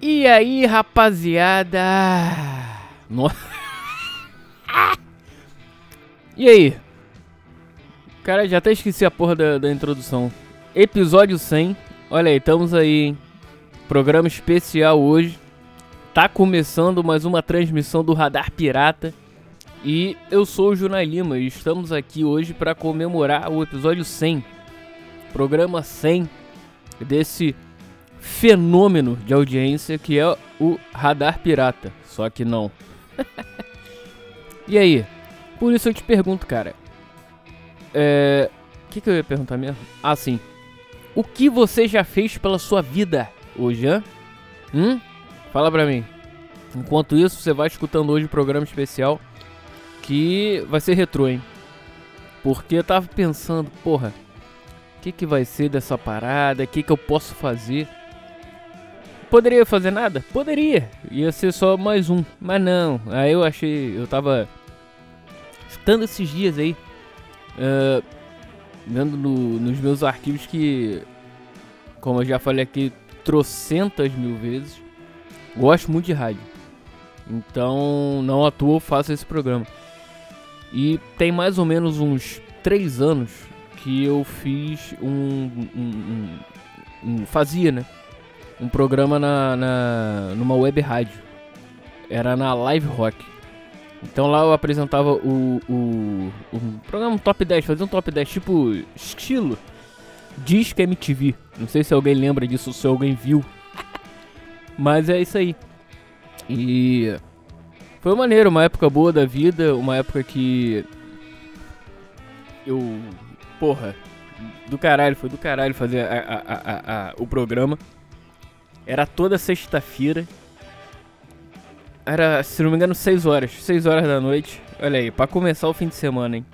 E aí, rapaziada? Nossa. E aí? Cara, já até esqueci a porra da, da introdução. Episódio 100. Olha aí, estamos aí, hein? Programa especial hoje. Tá começando mais uma transmissão do Radar Pirata. E eu sou o Junai Lima e estamos aqui hoje para comemorar o episódio 100. Programa 100 desse fenômeno de audiência que é o Radar Pirata. Só que não. e aí? Por isso eu te pergunto, cara. É. O que, que eu ia perguntar mesmo? Ah, sim. O que você já fez pela sua vida hoje, hã? Hum? Fala pra mim. Enquanto isso, você vai escutando hoje o um programa especial que vai ser retrô, hein? Porque eu tava pensando, porra, o que, que vai ser dessa parada? O que, que eu posso fazer? Poderia fazer nada? Poderia. Ia ser só mais um. Mas não. Aí eu achei. Eu tava. Estando esses dias aí. Uh, vendo no, nos meus arquivos que. Como eu já falei aqui trocentas mil vezes. Gosto muito de rádio. Então, não à toa eu faço esse programa. E tem mais ou menos uns 3 anos que eu fiz um, um, um, um fazia, né? Um programa na, na, numa web rádio. Era na Live Rock. Então lá eu apresentava o, o, o programa Top 10, fazia um Top 10 tipo estilo Disque MTV. Não sei se alguém lembra disso, se alguém viu. Mas é isso aí. E foi maneiro, uma época boa da vida, uma época que eu, porra, do caralho, foi do caralho fazer a, a, a, o programa. Era toda sexta-feira. Era, se não me engano, 6 horas. 6 horas da noite. Olha aí, pra começar o fim de semana, hein?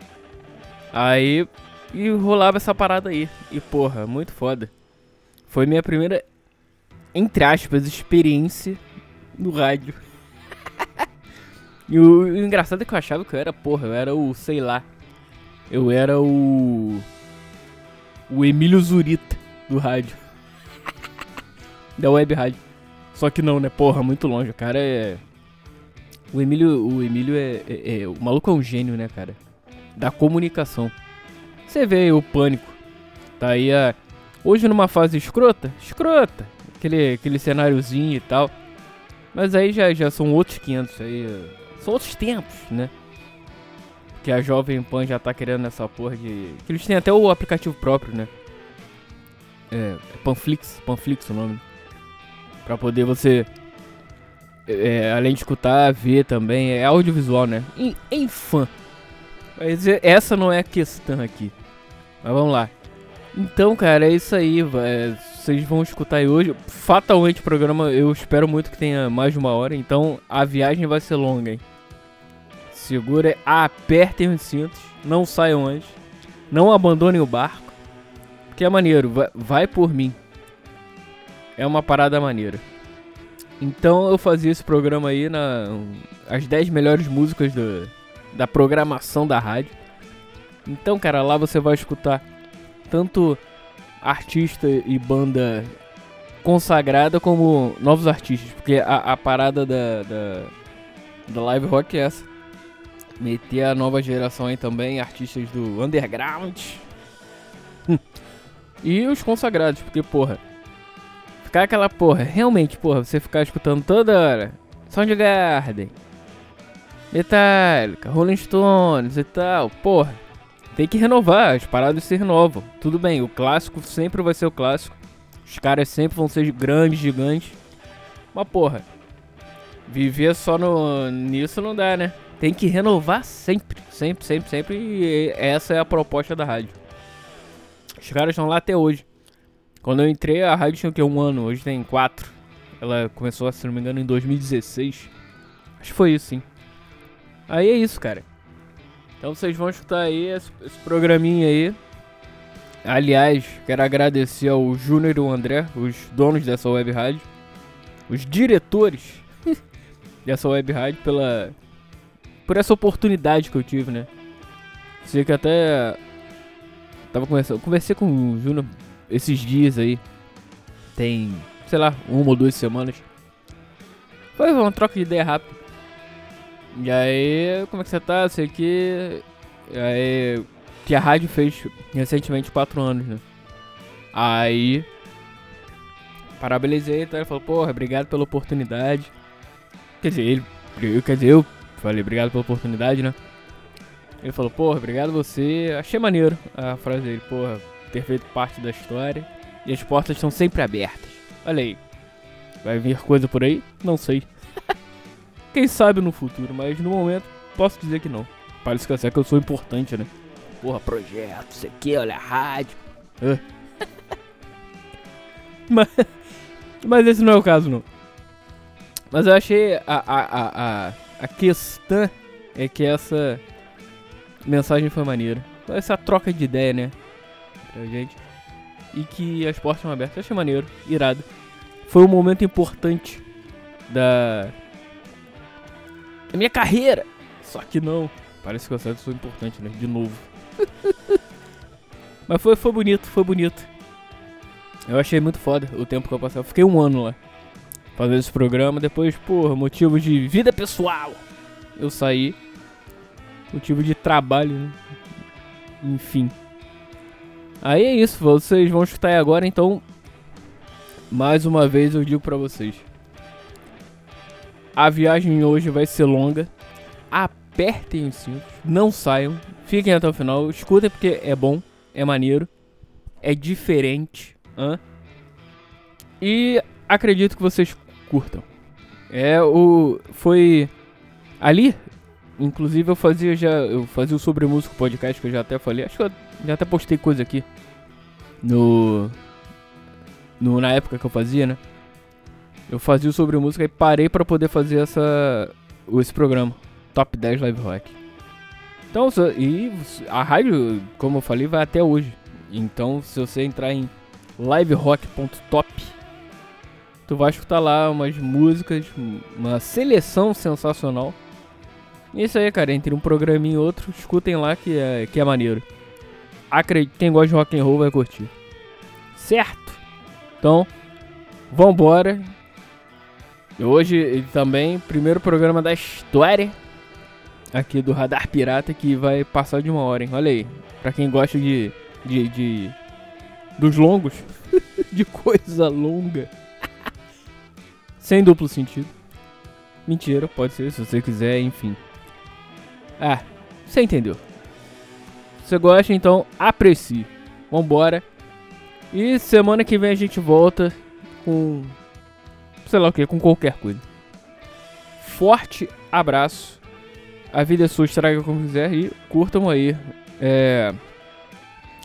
Aí. E rolava essa parada aí. E porra, muito foda. Foi minha primeira, entre aspas, experiência no rádio. e o, o, engraçado é que eu achava que eu era, porra, eu era o, sei lá. Eu era o. O Emílio Zurita do rádio. Da web rádio. Só que não, né? Porra, muito longe. O cara é. O Emílio, o Emílio é, é, é, O maluco é um gênio, né, cara? Da comunicação. Você vê o pânico. Tá aí a. Hoje numa fase escrota? Escrota. Aquele, aquele cenáriozinho e tal. Mas aí já, já são outros 500 aí. São outros tempos, né? Que a Jovem Pan já tá querendo essa porra de. Que eles têm até o aplicativo próprio, né? É. Panflix. Panflix o nome. Pra poder você. É, além de escutar, ver também. É audiovisual, né? Em, em fã. Mas essa não é a questão aqui. Mas vamos lá. Então, cara, é isso aí. Vocês vão escutar aí hoje. Fatalmente o programa eu espero muito que tenha mais de uma hora. Então a viagem vai ser longa, hein? Segura, apertem os cintos. Não saiam antes. Não abandonem o barco. Porque é maneiro. Vai, vai por mim. É uma parada maneira. Então eu fazia esse programa aí na as 10 melhores músicas do, da programação da rádio. Então, cara, lá você vai escutar tanto artista e banda consagrada como novos artistas, porque a, a parada da, da, da live rock é essa. Meter a nova geração aí também, artistas do underground. e os consagrados, porque porra, ficar aquela porra, realmente, porra, você ficar escutando toda hora Soundgarden, Metallica, Rolling Stones e tal, porra, tem que renovar, as paradas se renovam. Tudo bem, o clássico sempre vai ser o clássico, os caras sempre vão ser grandes, gigantes, mas porra, viver só no, nisso não dá, né? Tem que renovar sempre, sempre, sempre, sempre, e essa é a proposta da rádio. Os caras estão lá até hoje. Quando eu entrei, a rádio tinha o que? Um ano, hoje tem quatro. Ela começou, se não me engano, em 2016. Acho que foi isso, sim. Aí é isso, cara. Então vocês vão escutar aí esse, esse programinha aí. Aliás, quero agradecer ao Júnior e ao André, os donos dessa web rádio. Os diretores dessa web rádio pela... Por essa oportunidade que eu tive, né? Sei que até... Tava conversando... Conversei com o Júnior esses dias aí. Tem, sei lá, uma ou duas semanas. Foi uma troca de ideia rápida. E aí, como é que você tá? Sei que. Aí. Que a rádio fez recentemente 4 anos, né? Aí. Parabenizei, então ele falou, porra, obrigado pela oportunidade. Quer dizer, ele. Eu, quer dizer, eu falei obrigado pela oportunidade, né? Ele falou, porra, obrigado você. Achei maneiro a frase dele, porra, ter feito parte da história. E as portas estão sempre abertas. Olha aí. Vai vir coisa por aí? Não sei. Quem sabe no futuro, mas no momento posso dizer que não. Parece que é que eu sou importante, né? Porra, projeto, isso aqui, olha a rádio. mas, mas esse não é o caso, não. Mas eu achei a, a, a, a, a questão é que essa mensagem foi maneira. Essa troca de ideia, né? Pra gente. E que as portas estão abertas. Eu achei maneiro, irado. Foi um momento importante da, da minha carreira. Só que não. Parece que acerto foi importante, né? De novo. Mas foi, foi bonito, foi bonito. Eu achei muito foda o tempo que eu passei. Eu fiquei um ano lá fazendo esse programa. Depois, por motivo de vida pessoal, eu saí. Motivo de trabalho, né? Enfim. Aí é isso, vocês vão escutar aí agora, então. Mais uma vez eu digo pra vocês. A viagem hoje vai ser longa. Apertem os cintos, não saiam, fiquem até o final, escutem porque é bom, é maneiro, é diferente. Hã? E acredito que vocês curtam. É o foi ali, inclusive eu fazia já eu fazia o sobre música podcast que eu já até falei, acho que eu já até postei coisa aqui no no na época que eu fazia, né? Eu fazia o sobre música e parei para poder fazer essa esse programa, Top 10 Live Rock. Então, e a rádio, como eu falei, vai até hoje. Então, se você entrar em liverock.top, tu vai escutar lá umas músicas, uma seleção sensacional. Isso aí, cara, entre um programinha e outro, escutem lá que é, que é maneiro. Acredite, quem gosta de rock and roll vai curtir. Certo? Então, vambora. Hoje também, primeiro programa da história aqui do Radar Pirata que vai passar de uma hora, hein? Olha aí, pra quem gosta de. de. de dos longos, de coisa longa, sem duplo sentido. Mentira, pode ser se você quiser, enfim. Ah, você entendeu. Você gosta, então aprecie. Vambora. E semana que vem a gente volta com. sei lá o que, com qualquer coisa. Forte abraço. A vida é sua, estraga como quiser e curtam aí é,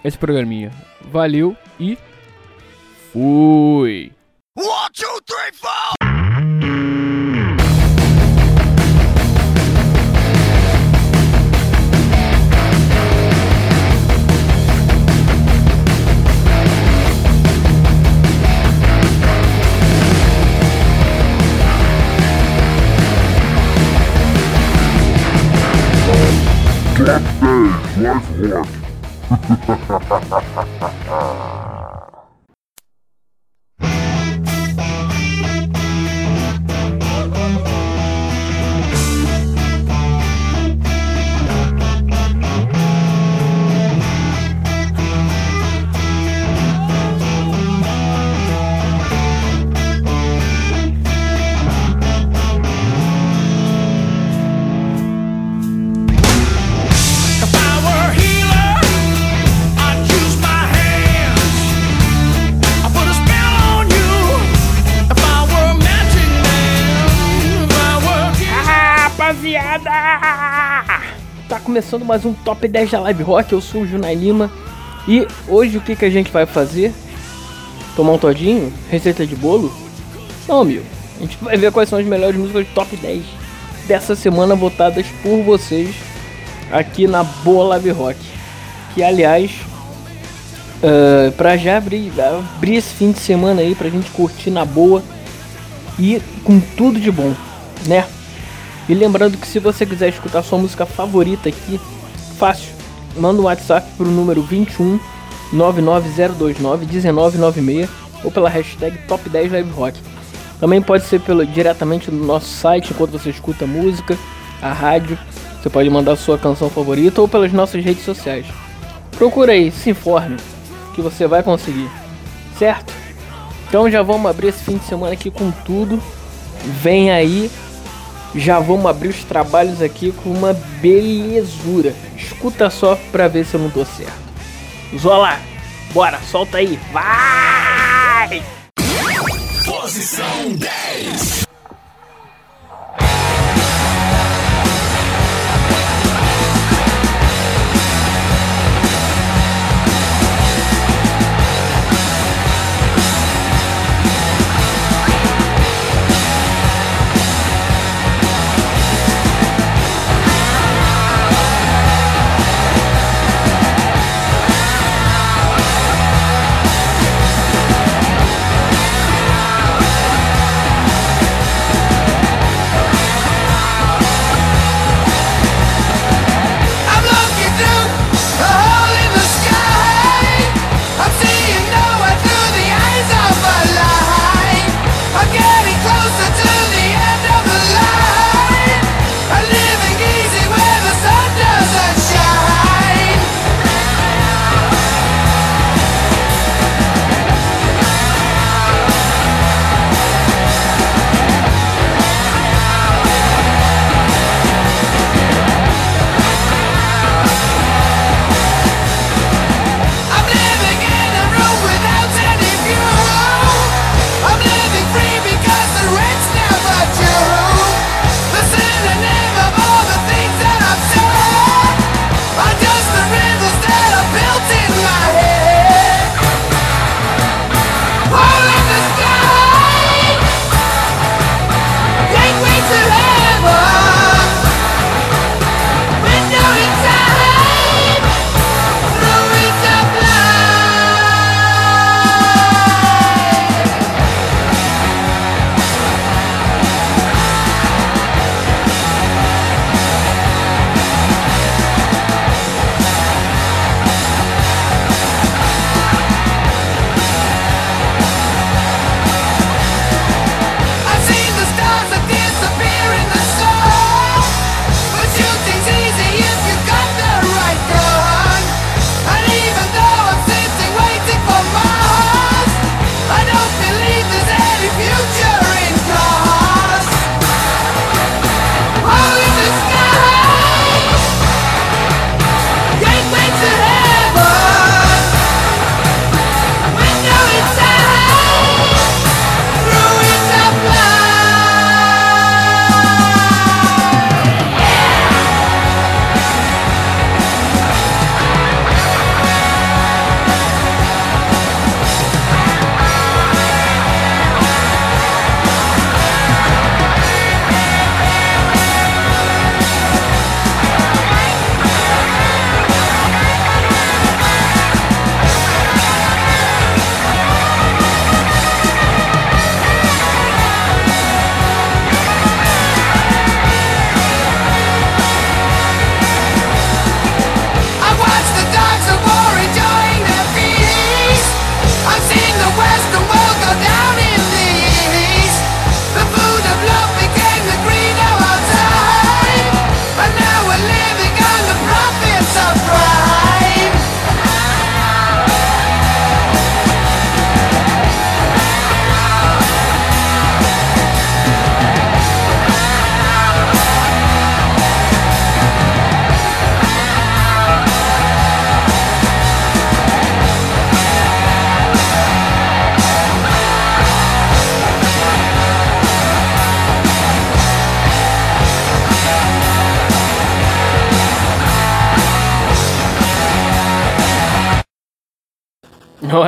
esse programinha. Valeu e fui! One, two, three, four! Top 10 Live Rock. começando mais um Top 10 da Live Rock, eu sou o Junai Lima E hoje o que, que a gente vai fazer? Tomar um todinho? Receita de bolo? Não, meu A gente vai ver quais são as melhores músicas Top 10 Dessa semana votadas por vocês Aqui na Boa Live Rock Que aliás uh, Pra já abrir, abrir esse fim de semana aí Pra gente curtir na boa E com tudo de bom Né? E lembrando que se você quiser escutar sua música favorita aqui, fácil. Manda um WhatsApp pro número 21 99029 1996 ou pela hashtag Top 10 Live Rock. Também pode ser pelo, diretamente no nosso site enquanto você escuta música, a rádio. Você pode mandar sua canção favorita ou pelas nossas redes sociais. Procura aí, se informe, que você vai conseguir, certo? Então já vamos abrir esse fim de semana aqui com tudo. Vem aí, já vamos abrir os trabalhos aqui com uma belezura. Escuta só pra ver se eu não tô certo. Zola, bora, solta aí, vai! Posição 10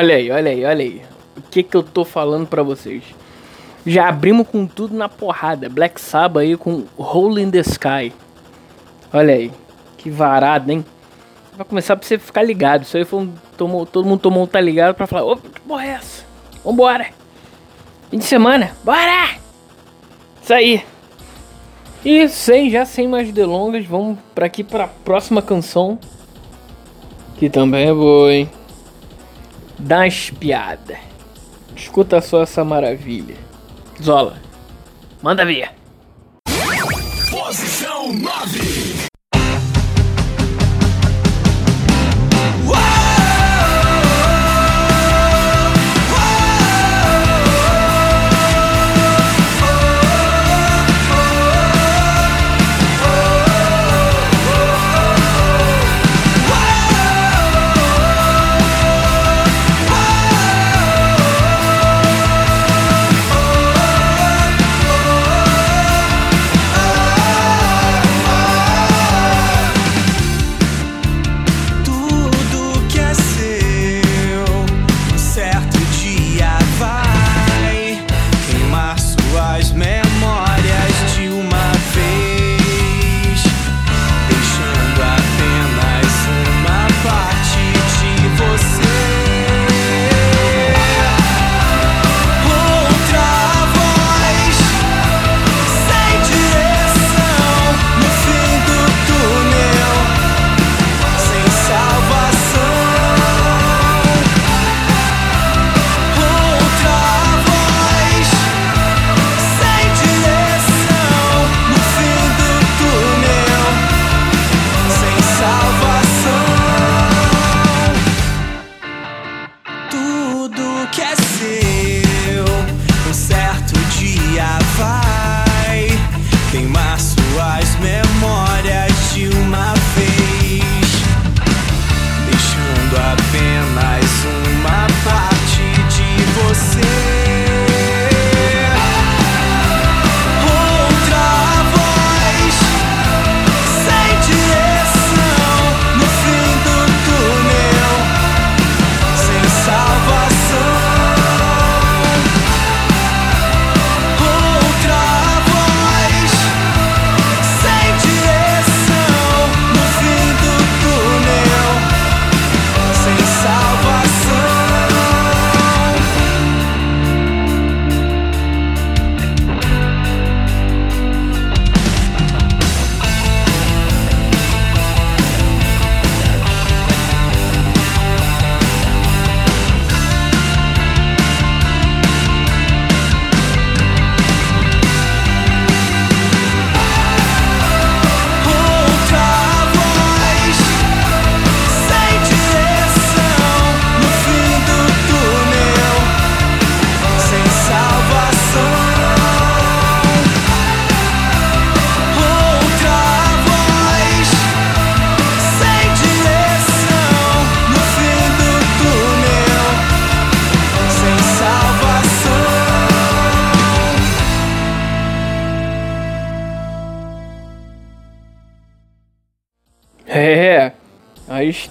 Olha aí, olha aí, olha aí. O que que eu tô falando pra vocês? Já abrimos com tudo na porrada. Black Sabbath aí com Hole in the Sky. Olha aí. Que varada, hein? Vai começar pra você ficar ligado. Isso aí foi um, tomou, todo mundo tomou um tá ligado pra falar: Ô, que porra é essa? Vambora! Fim de semana, bora! Isso aí. E sem, já sem mais delongas, vamos para aqui para a próxima canção. Que também é boa, hein? Das piadas. Escuta só essa maravilha. Zola. Manda ver. Posição 9.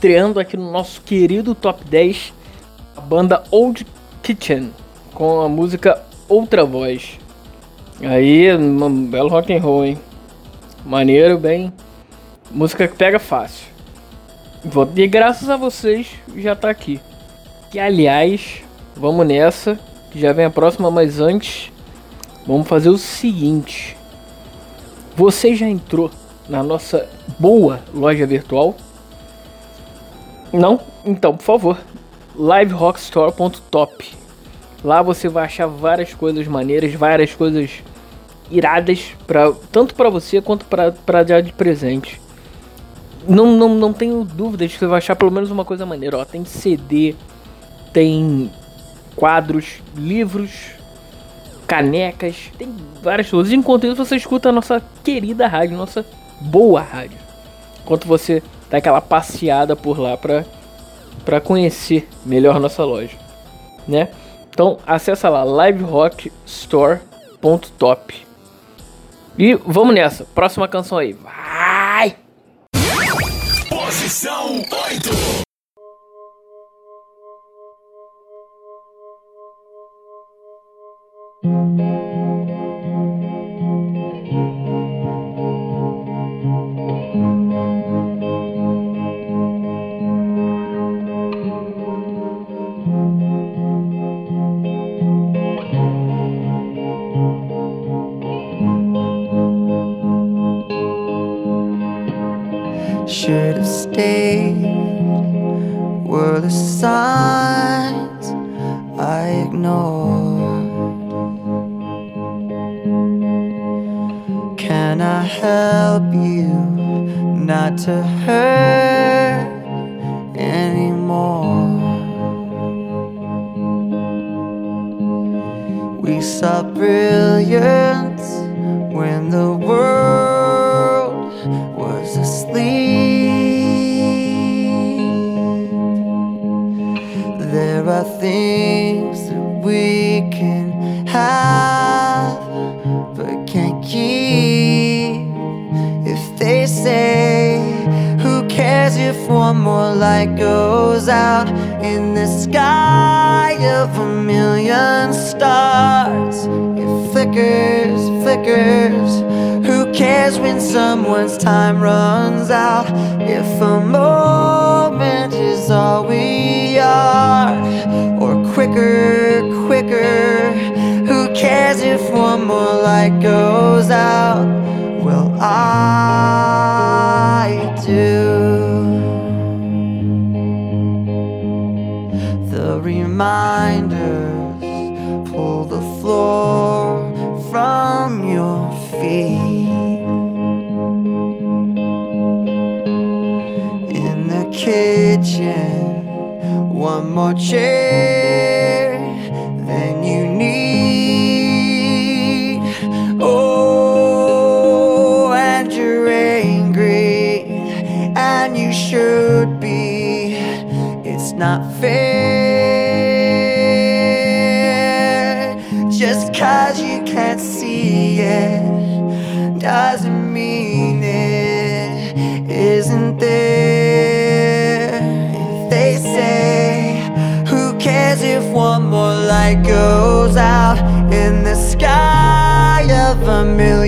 Estreando aqui no nosso querido Top 10, a banda Old Kitchen, com a música Outra Voz. Aí, um belo rock and roll, hein? Maneiro, bem. Música que pega fácil. E graças a vocês já tá aqui. Que aliás, vamos nessa, que já vem a próxima, mas antes, vamos fazer o seguinte. Você já entrou na nossa boa loja virtual? Não? Então, por favor, liverockstore.top. Lá você vai achar várias coisas maneiras, várias coisas iradas, pra, tanto para você quanto para dar de presente. Não, não, não tenho dúvidas que você vai achar pelo menos uma coisa maneira. Ó, tem CD, tem quadros, livros, canecas, tem várias coisas. Enquanto isso, você escuta a nossa querida rádio, nossa boa rádio. Enquanto você dá aquela passeada por lá pra, pra conhecer melhor nossa loja, né? Então, acessa lá liverockstore.top. E vamos nessa, próxima canção aí. Vai! Posição 8. Kitchen, one more chair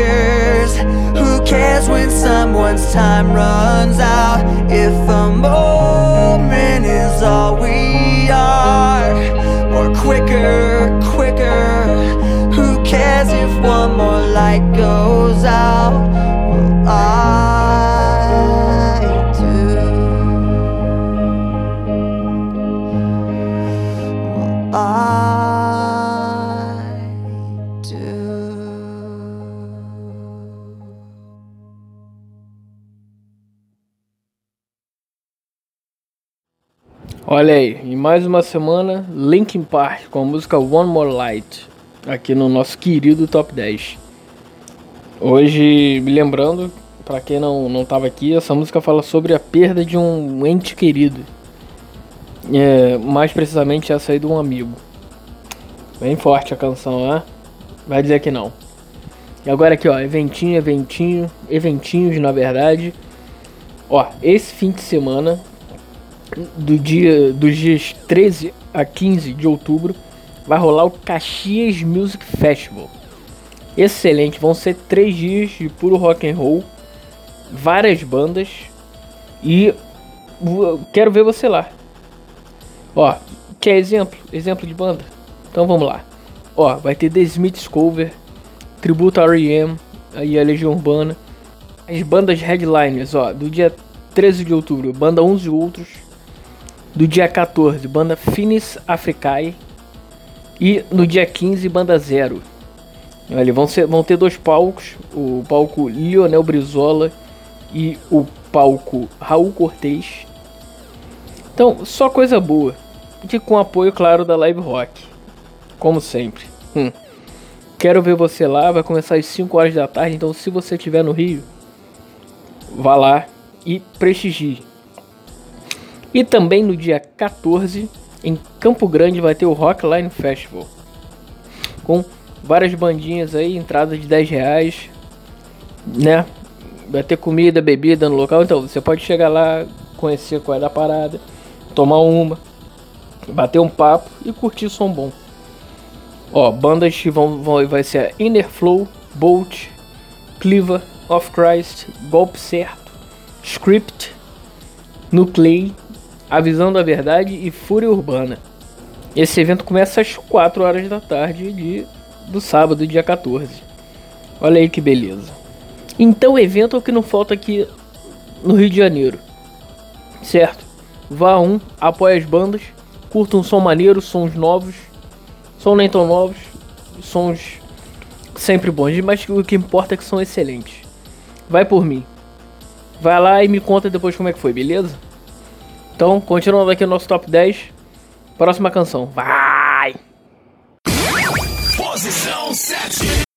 Flickers. Who cares when someone's time runs out? If a moment is all we are, or quicker, quicker. Who cares if one more light goes out? Olha aí, em mais uma semana, Linkin Park com a música One More Light, aqui no nosso querido Top 10. Hoje, me lembrando, pra quem não, não tava aqui, essa música fala sobre a perda de um ente querido. É, mais precisamente essa aí de um amigo. Bem forte a canção, né? Vai dizer que não. E agora aqui, ó, eventinho, eventinho, eventinhos na verdade. Ó, esse fim de semana, do dia, dos dias 13 a 15 de outubro, vai rolar o Caxias Music Festival. Excelente, vão ser três dias de puro rock and roll, várias bandas e quero ver você lá. Ó, quer exemplo? Exemplo de banda? Então vamos lá. Ó, vai ter The Smiths Cover, Tributo R.E.M., aí a Legião Urbana. As bandas headliners, ó, do dia 13 de outubro, banda Uns e Outros. Do dia 14, banda Finis Africae. E no dia 15, banda Zero. Olha, vão, ser, vão ter dois palcos: o palco Lionel Brizola e o palco Raul Cortez. Então, só coisa boa. E com apoio, claro, da Live Rock. Como sempre. Hum. Quero ver você lá, vai começar às 5 horas da tarde, então se você estiver no Rio, vá lá e prestigie. E também no dia 14, em Campo Grande, vai ter o Rockline Festival. Com várias bandinhas aí, entrada de 10 reais, né? Vai ter comida, bebida no local, então você pode chegar lá, conhecer qual é da parada, tomar uma, bater um papo e curtir som bom. Ó, bandas que vão, vão vai ser a Inner Flow, Bolt, Cleaver, Of Christ, Golpe Certo, Script, Nuclei, A Visão da Verdade e Fúria Urbana. Esse evento começa às 4 horas da tarde de, do sábado, dia 14. Olha aí que beleza. Então, evento é o que não falta aqui no Rio de Janeiro. Certo? Vá a um, apoie as bandas, curta um som maneiro, sons novos, som nem tão novos, sons sempre bons, mas o que importa é que são excelentes. Vai por mim. Vai lá e me conta depois como é que foi, beleza? Então, continuando aqui o nosso top 10. Próxima canção. Vai! Posição 7.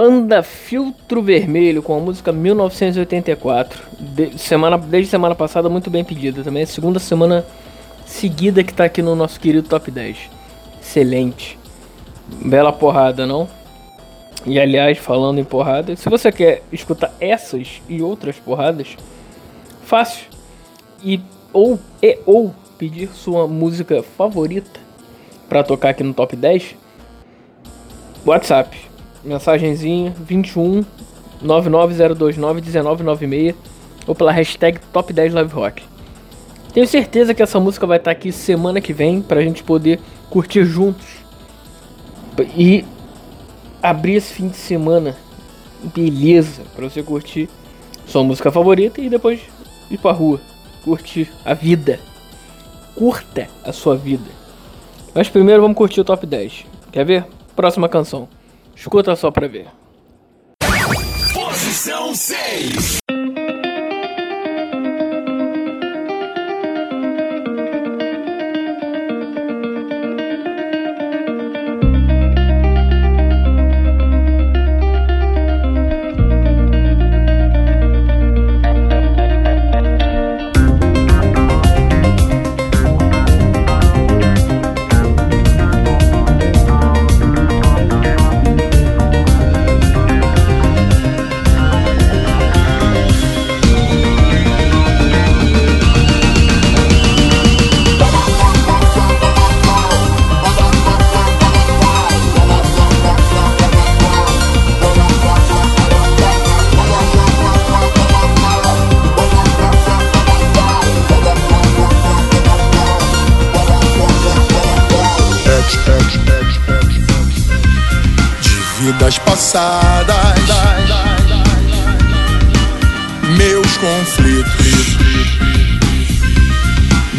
Banda Filtro Vermelho com a música 1984. De- semana, desde semana passada, muito bem pedida também. É segunda semana seguida que tá aqui no nosso querido Top 10. Excelente. Bela porrada, não? E aliás, falando em porrada, se você quer escutar essas e outras porradas, fácil. E ou e ou pedir sua música favorita pra tocar aqui no Top 10, WhatsApp. Mensagenzinha 21 99029 1996 ou pela hashtag Top 10 Live Rock. Tenho certeza que essa música vai estar aqui semana que vem pra gente poder curtir juntos. E abrir esse fim de semana, beleza, pra você curtir sua música favorita e depois ir pra rua, curtir a vida. Curta a sua vida. Mas primeiro vamos curtir o top 10. Quer ver? Próxima canção. Escuta só pra ver. Posição 6. Vidas passadas, meus conflitos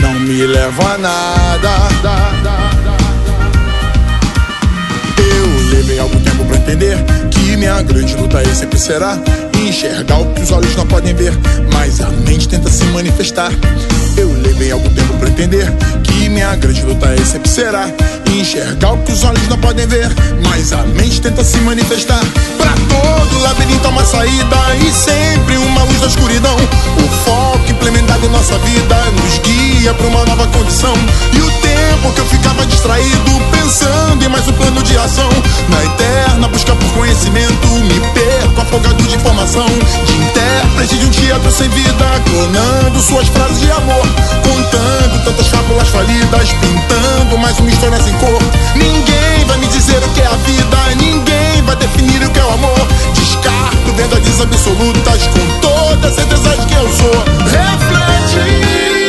não me levam a nada. Eu levei algum tempo pra entender que minha grande luta aí sempre será enxergar o que os olhos não podem ver, mas a mente tenta se manifestar. Eu levei algum tempo pra entender que minha grande luta aí sempre será enxergar o que os olhos não podem ver, mas a mente tenta se manifestar. Pra todo labirinto há uma saída e sempre uma luz da escuridão. O foco implementado em nossa vida nos guia pra uma nova condição. E o tempo que eu ficava distraído pensando em mais um plano de ação, na eterna busca por conhecimento, me perco afogado de informação. De intérprete de um teatro sem vida, clonando suas frases de amor, contando tantas fábulas falidas, pintando mais uma história sem cor. Ninguém vai me dizer o que é a vida, ninguém vai definir o que é o amor. Descarto verdades absolutas com toda certeza de que eu sou. Reflete.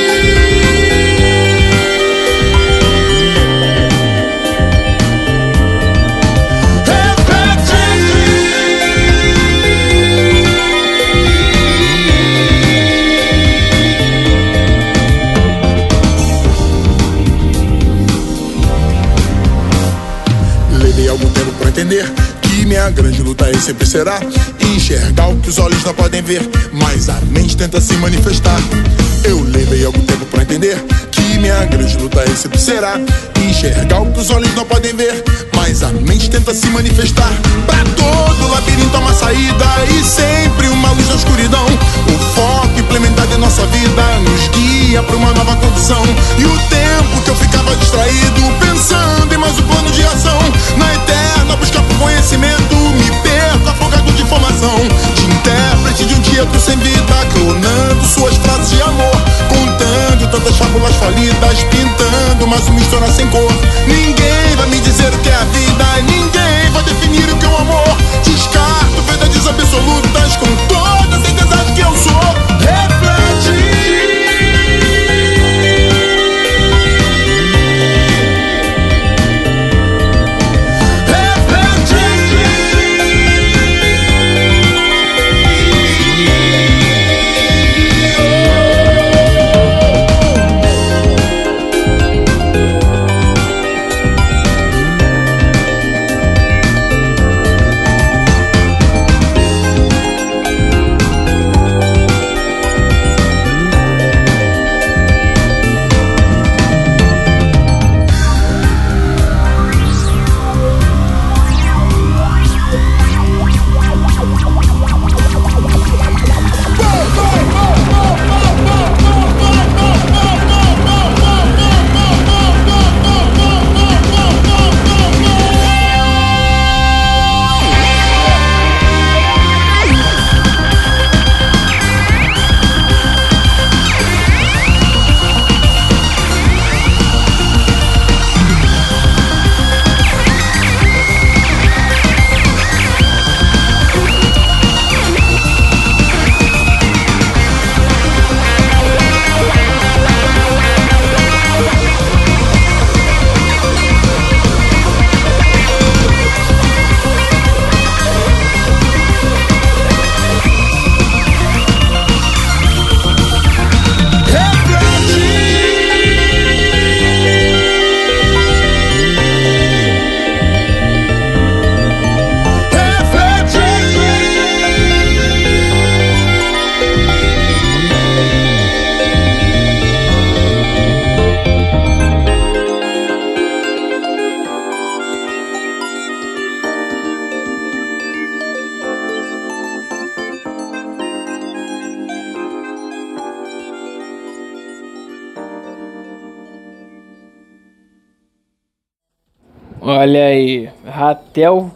Entender que minha grande luta aí sempre será enxergar o que os olhos não podem ver, mas a mente tenta se manifestar. Eu levei algum tempo pra entender que minha grande luta aí sempre será enxergar o que os olhos não podem ver, mas a mente tenta se manifestar. Pra todo labirinto há uma saída e sempre uma luz na escuridão. O foco implementado em nossa vida nos guia pra uma nova condição. E o tempo que eu ficava distraído afogado de intérprete de um teatro sem vida, clonando suas frases de amor, contando tantas fábulas falidas, pintando mais uma história sem cor. Ninguém vai me dizer que é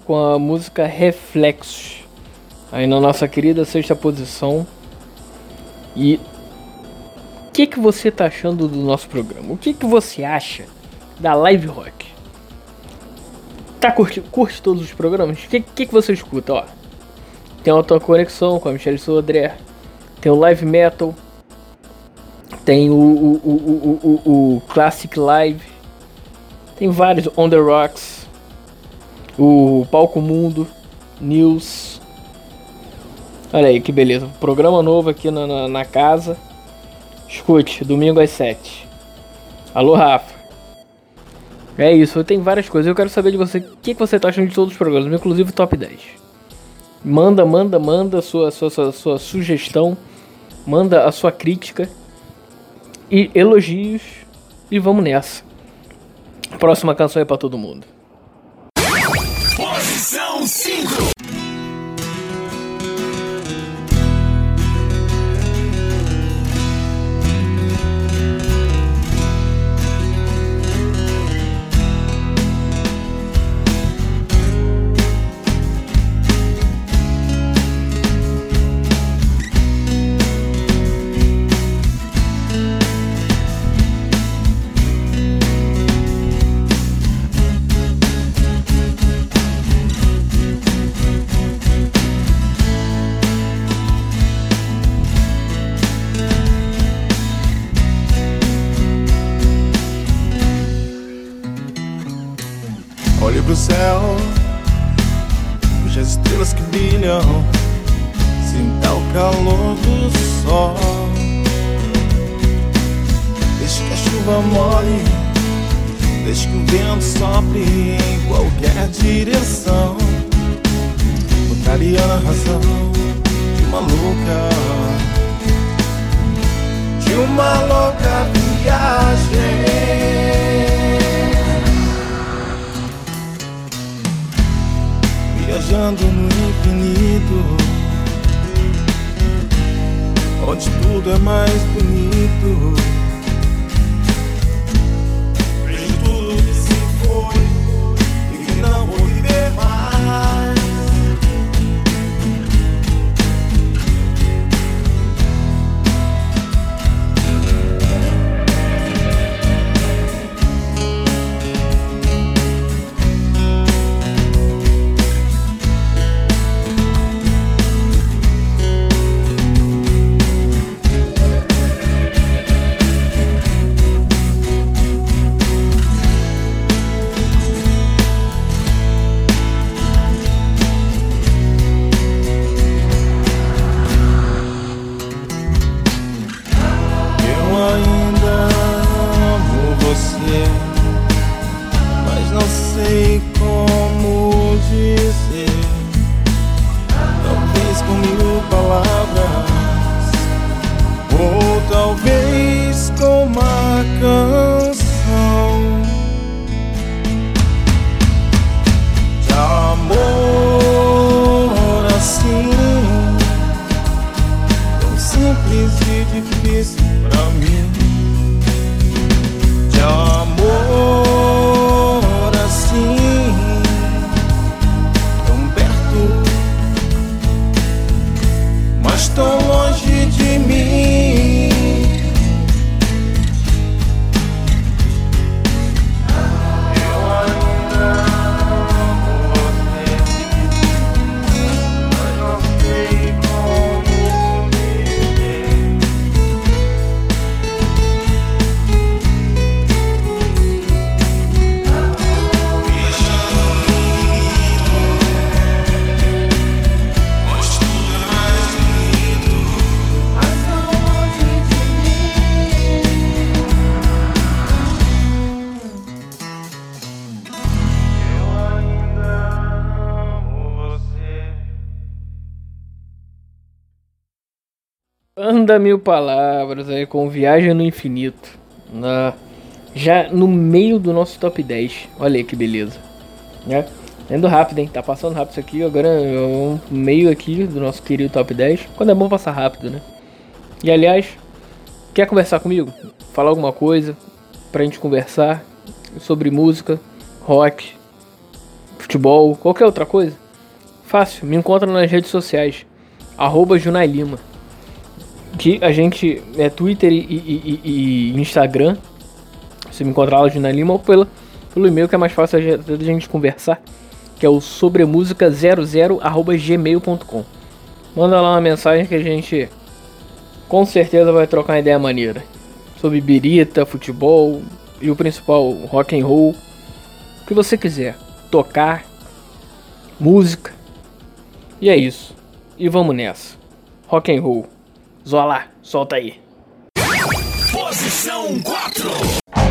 Com a música Reflexos. Aí na nossa querida sexta posição. E o que, que você tá achando do nosso programa? O que, que você acha da Live Rock? Tá curte, curte todos os programas? O que, que, que você escuta? Ó, tem a tua conexão com a Michelle Sodré, tem o Live Metal, tem o, o, o, o, o Classic Live, tem vários On The Rocks, o Palco Mundo, News. Olha aí que beleza, programa novo aqui na, na, na casa. Escute, domingo às 7. Alô, Rafa. É isso, tem várias coisas. Eu quero saber de você o que, que você tá achando de todos os programas, inclusive o top 10. Manda, manda, manda sua, sua, sua, sua sugestão, manda a sua crítica e elogios e vamos nessa. Próxima canção é pra todo mundo cinco. da Mil Palavras aí com Viagem no Infinito. Na, já no meio do nosso top 10. Olha aí que beleza. Né? Indo rápido, hein? Tá passando rápido isso aqui. Agora é um meio aqui do nosso querido top 10. Quando é bom passar rápido, né? E aliás, quer conversar comigo? Falar alguma coisa pra gente conversar sobre música, rock, futebol, qualquer outra coisa? Fácil, me encontra nas redes sociais. Arroba Junai Lima que a gente é Twitter e, e, e, Instagram. Você me encontra lá na Lima ou pelo pelo e-mail que é mais fácil da gente conversar, que é o sobremusica00@gmail.com. Manda lá uma mensagem que a gente com certeza vai trocar uma ideia maneira sobre birita, futebol e o principal rock and roll, o que você quiser, tocar, música. E é isso. E vamos nessa. Rock and roll. Zola, solta aí. Posição 4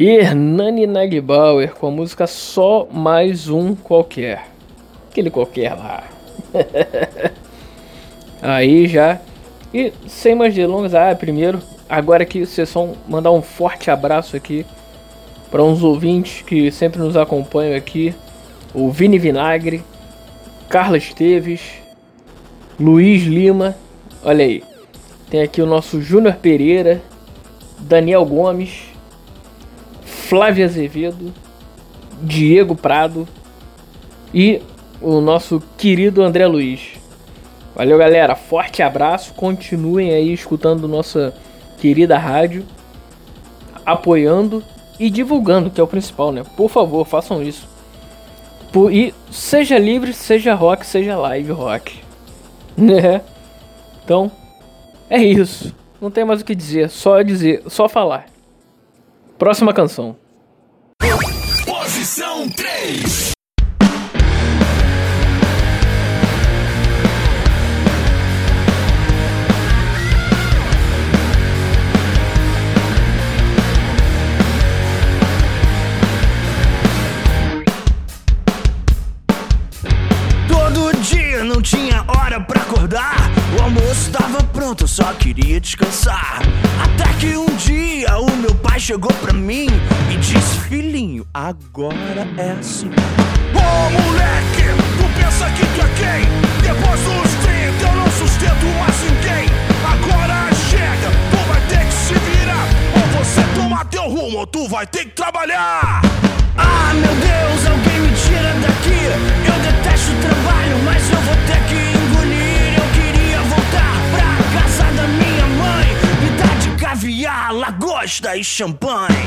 e Hernani Nagbauer com a música Só Mais Um Qualquer. Aquele qualquer lá. Aí já. E sem mais delongas, ah, primeiro, agora aqui vocês só mandar um forte abraço aqui para uns ouvintes que sempre nos acompanham aqui. O Vini Vinagre, Carla Esteves, Luiz Lima, olha aí. Tem aqui o nosso Júnior Pereira, Daniel Gomes, Flávio Azevedo, Diego Prado e o nosso querido André Luiz. Valeu, galera. Forte abraço. Continuem aí escutando nossa querida rádio, apoiando e divulgando, que é o principal, né? Por favor, façam isso. Por, e seja livre, seja rock, seja live rock. Né? Então, é isso. Não tem mais o que dizer, só dizer, só falar. Próxima canção. Posição 3. Eu só queria descansar. Até que um dia o meu pai chegou pra mim e disse: Filhinho, agora é assim. Ô moleque, tu pensa que tu é quem? Depois dos 30 eu não sustento mais ninguém. Agora chega, tu vai ter que se virar. Ou você toma teu rumo, ou tu vai ter que trabalhar. Ah, meu Deus, alguém lagosta e champanhe.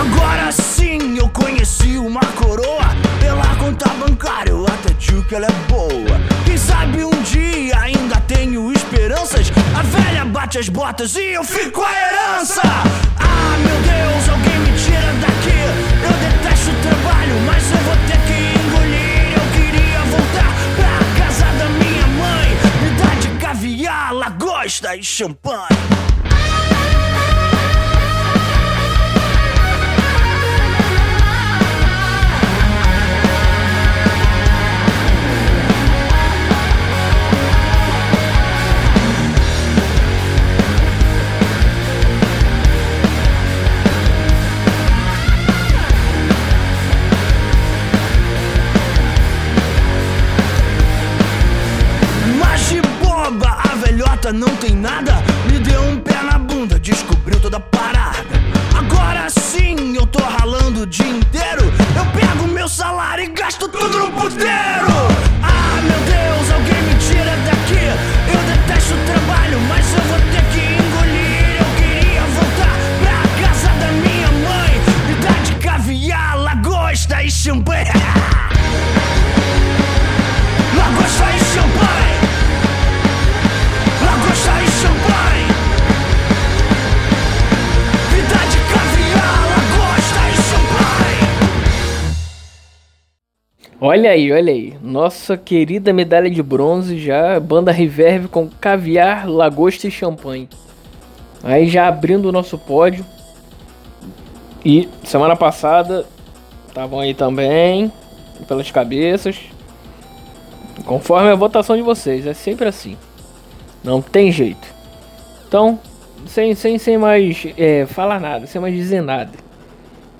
Agora sim eu conheci uma coroa Pela conta bancária eu até digo que ela é boa esperanças A velha bate as botas e eu fico a herança. Ah meu Deus, alguém me tira daqui. Eu detesto o trabalho, mas eu vou ter que engolir. Eu queria voltar pra casa da minha mãe. Me dá de caviar, lagosta e champanhe não tem nada. Me deu um pé na bunda, descobriu toda a parada. Agora sim eu tô ralando o dia inteiro. Eu pego meu salário e gasto tudo no puteiro. Ah, meu Deus, alguém me tira daqui. Eu detesto o trabalho, mas eu vou ter que engolir. Eu queria voltar pra casa da minha mãe. Me dá de caviar, lagosta e champanhe. Olha aí, olha aí. Nossa querida medalha de bronze já, banda Reverb com caviar, lagosta e champanhe. Aí já abrindo o nosso pódio. E semana passada estavam aí também, pelas cabeças. Conforme a votação de vocês, é sempre assim. Não tem jeito. Então, sem, sem, sem mais é, falar nada, sem mais dizer nada.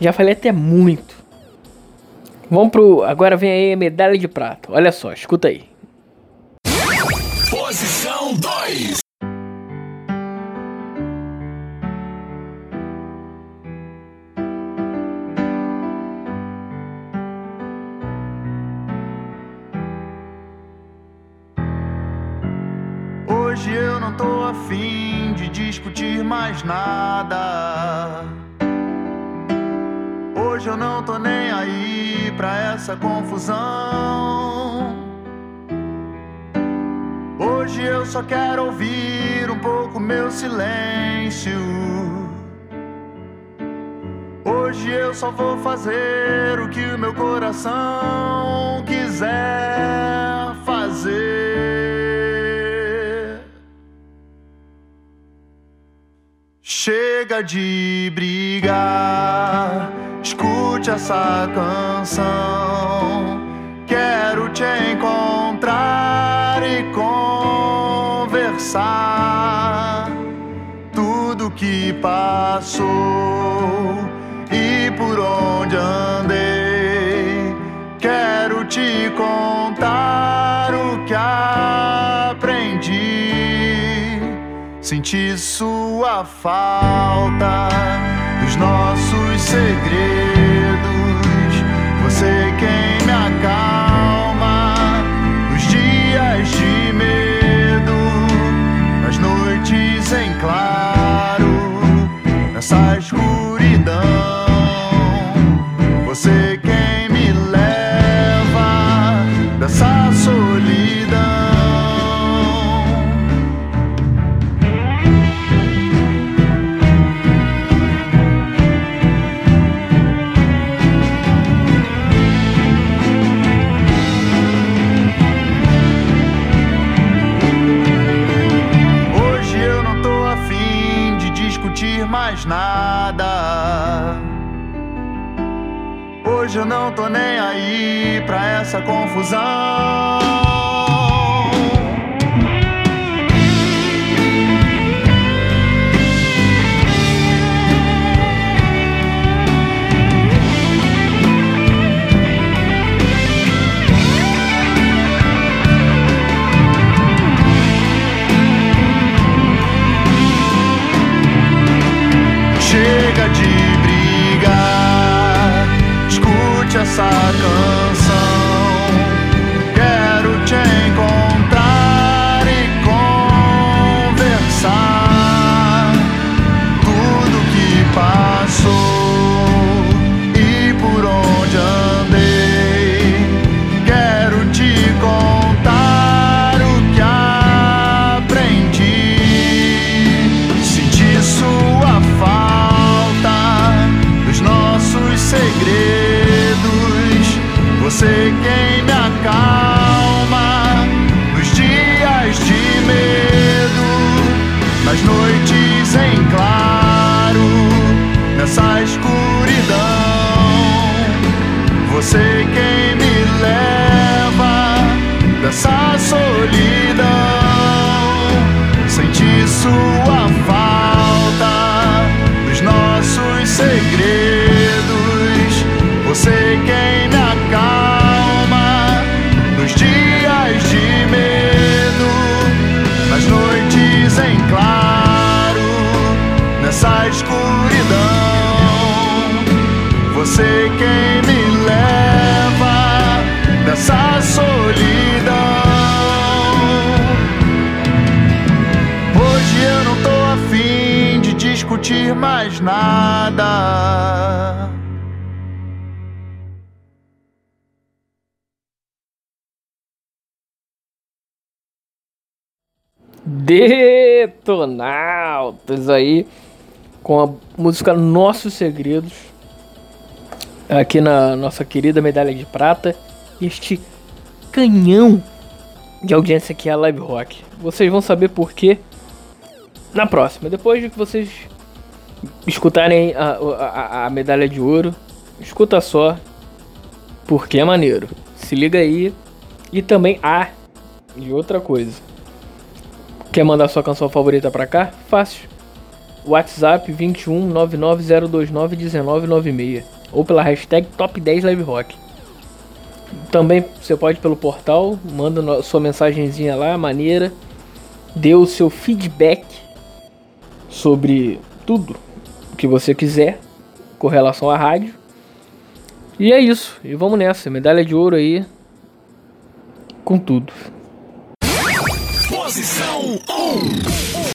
Já falei até muito. Vamos pro. Agora vem aí a medalha de prata. Olha só, escuta aí. Posição 2. Hoje eu não tô afim de discutir mais nada. Hoje eu não tô nem aí pra essa confusão. Hoje eu só quero ouvir um pouco meu silêncio. Hoje eu só vou fazer o que o meu coração quiser fazer. Chega de brigar, escute essa canção. Quero te encontrar e conversar. Tudo que passou e por onde andei. Quero te contar o que aprendi. Senti sua falta os nossos segredos. Você quem me acalma. Hoje eu não tô nem aí pra essa confusão. Escute Você quem me acalma discutir mais nada. Detonautas aí com a música Nossos Segredos aqui na nossa querida medalha de prata este canhão de audiência que é a Live Rock vocês vão saber por quê na próxima depois de que vocês escutarem a, a, a medalha de ouro escuta só porque é maneiro se liga aí e também a de outra coisa Quer mandar sua canção favorita pra cá? Fácil. WhatsApp 21 99029 1996 ou pela hashtag Top 10 Live Rock. Também você pode pelo portal, manda sua mensagenzinha lá, maneira, dê o seu feedback sobre tudo que você quiser com relação à rádio. E é isso, e vamos nessa, medalha de ouro aí com tudo. Posição 1. Eles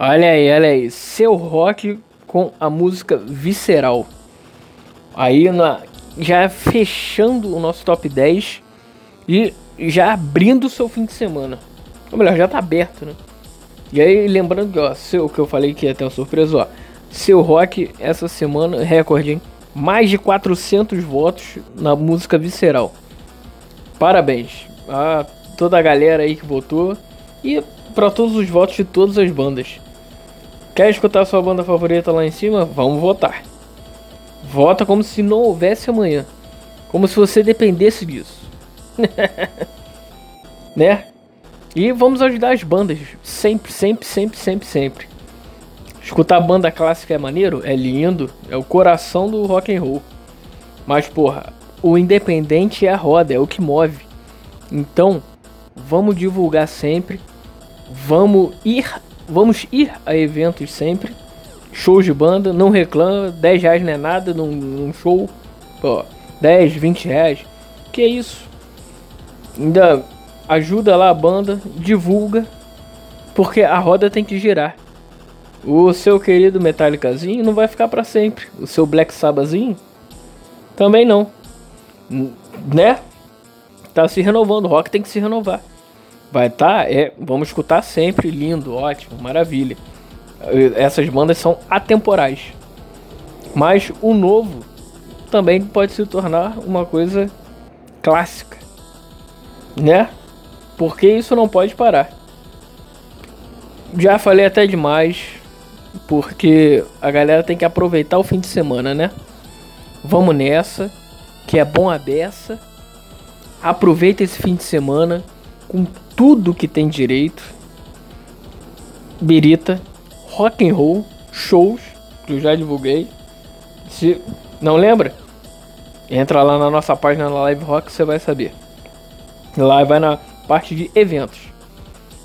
Olha aí, olha aí. Seu rock com a música visceral. Aí na, já fechando o nosso top 10 e já abrindo o seu fim de semana. Ou melhor, já tá aberto, né? E aí, lembrando que, ó, seu, que eu falei que ia ter uma surpresa, ó. Seu rock essa semana, recorde, hein? Mais de 400 votos na música visceral. Parabéns a toda a galera aí que votou e para todos os votos de todas as bandas. Quer escutar sua banda favorita lá em cima? Vamos votar. Vota como se não houvesse amanhã. Como se você dependesse disso. né? E vamos ajudar as bandas. Sempre, sempre, sempre, sempre, sempre. Escutar banda clássica é maneiro? É lindo. É o coração do rock and roll. Mas, porra, o independente é a roda, é o que move. Então, vamos divulgar sempre. Vamos ir, vamos ir a eventos sempre. Shows de banda, não reclama, 10 reais não é nada num, num show. Pô, 10, 20 reais. Que isso? Ainda ajuda lá a banda, divulga, porque a roda tem que girar. O seu querido Metallicazinho não vai ficar para sempre. O seu Black Sabbathzinho também não. Né? Tá se renovando, o rock tem que se renovar. Vai estar, tá, é, vamos escutar sempre, lindo, ótimo, maravilha. Essas bandas são atemporais. Mas o novo também pode se tornar uma coisa clássica, né? Porque isso não pode parar. Já falei até demais, porque a galera tem que aproveitar o fim de semana, né? Vamos nessa, que é bom a beça. Aproveita esse fim de semana com tudo que tem direito. Birita, rock and roll, shows, que eu já divulguei. Se não lembra? Entra lá na nossa página na Live Rock, você vai saber. Lá vai na parte de eventos.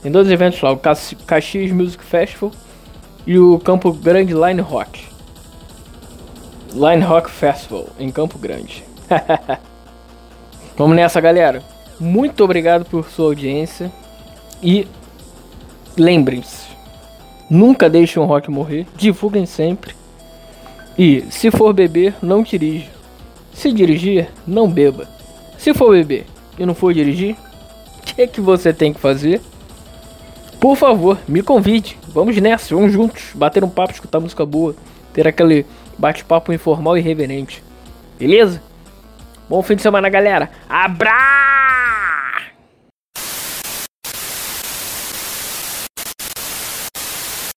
Tem dois eventos lá, o Caxias Music Festival e o Campo Grande Line Rock. Line Rock Festival em Campo Grande. Vamos nessa, galera. Muito obrigado por sua audiência e lembrem-se, nunca deixem o rock morrer, divulguem sempre. E se for beber, não dirija. Se dirigir, não beba. Se for beber e não for dirigir, que é que você tem que fazer? Por favor, me convide. Vamos nessa, vamos juntos, bater um papo, escutar música boa, ter aquele bate-papo informal e reverente. Beleza? Bom fim de semana, galera. Abraço!